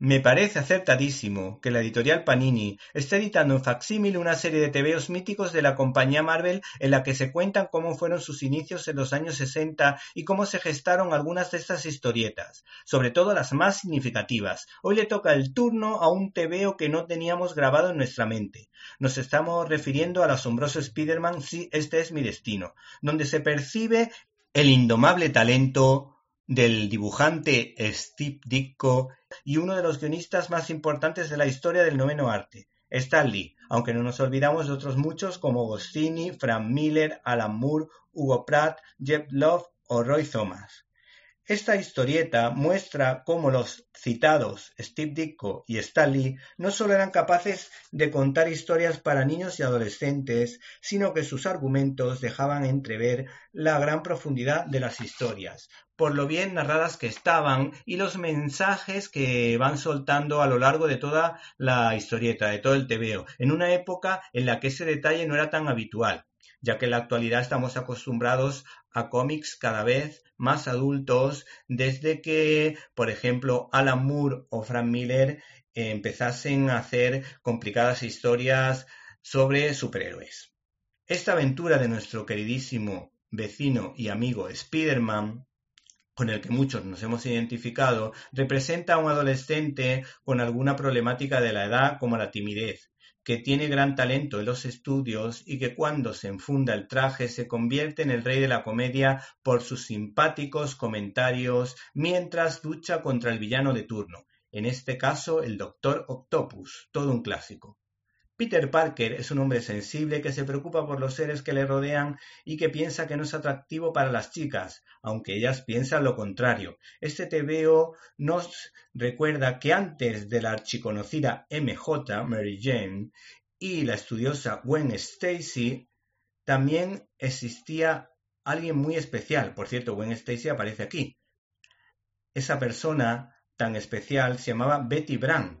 Me parece acertadísimo que la editorial Panini esté editando en facsímil una serie de tebeos míticos de la compañía Marvel en la que se cuentan cómo fueron sus inicios en los años 60 y cómo se gestaron algunas de estas historietas, sobre todo las más significativas. Hoy le toca el turno a un tebeo que no teníamos grabado en nuestra mente. Nos estamos refiriendo al asombroso Spider-Man Si este es mi destino, donde se percibe el indomable talento del dibujante Steve Ditko y uno de los guionistas más importantes de la historia del noveno arte, Stan Lee, aunque no nos olvidamos de otros muchos como Goscinny, Frank Miller, Alan Moore, Hugo Pratt, Jeff Love o Roy Thomas. Esta historieta muestra cómo los citados Steve Ditko y Stan Lee no solo eran capaces de contar historias para niños y adolescentes, sino que sus argumentos dejaban entrever la gran profundidad de las historias, por lo bien narradas que estaban y los mensajes que van soltando a lo largo de toda la historieta, de todo el tebeo, en una época en la que ese detalle no era tan habitual ya que en la actualidad estamos acostumbrados a cómics cada vez más adultos desde que, por ejemplo, Alan Moore o Frank Miller empezasen a hacer complicadas historias sobre superhéroes. Esta aventura de nuestro queridísimo vecino y amigo Spider-Man, con el que muchos nos hemos identificado, representa a un adolescente con alguna problemática de la edad como la timidez, que tiene gran talento en los estudios y que cuando se enfunda el traje se convierte en el rey de la comedia por sus simpáticos comentarios mientras lucha contra el villano de turno, en este caso el Doctor Octopus, todo un clásico. Peter Parker es un hombre sensible que se preocupa por los seres que le rodean y que piensa que no es atractivo para las chicas, aunque ellas piensan lo contrario. Este TVO nos recuerda que antes de la archiconocida MJ, Mary Jane, y la estudiosa Gwen Stacy, también existía alguien muy especial. Por cierto, Gwen Stacy aparece aquí. Esa persona tan especial se llamaba Betty Brant,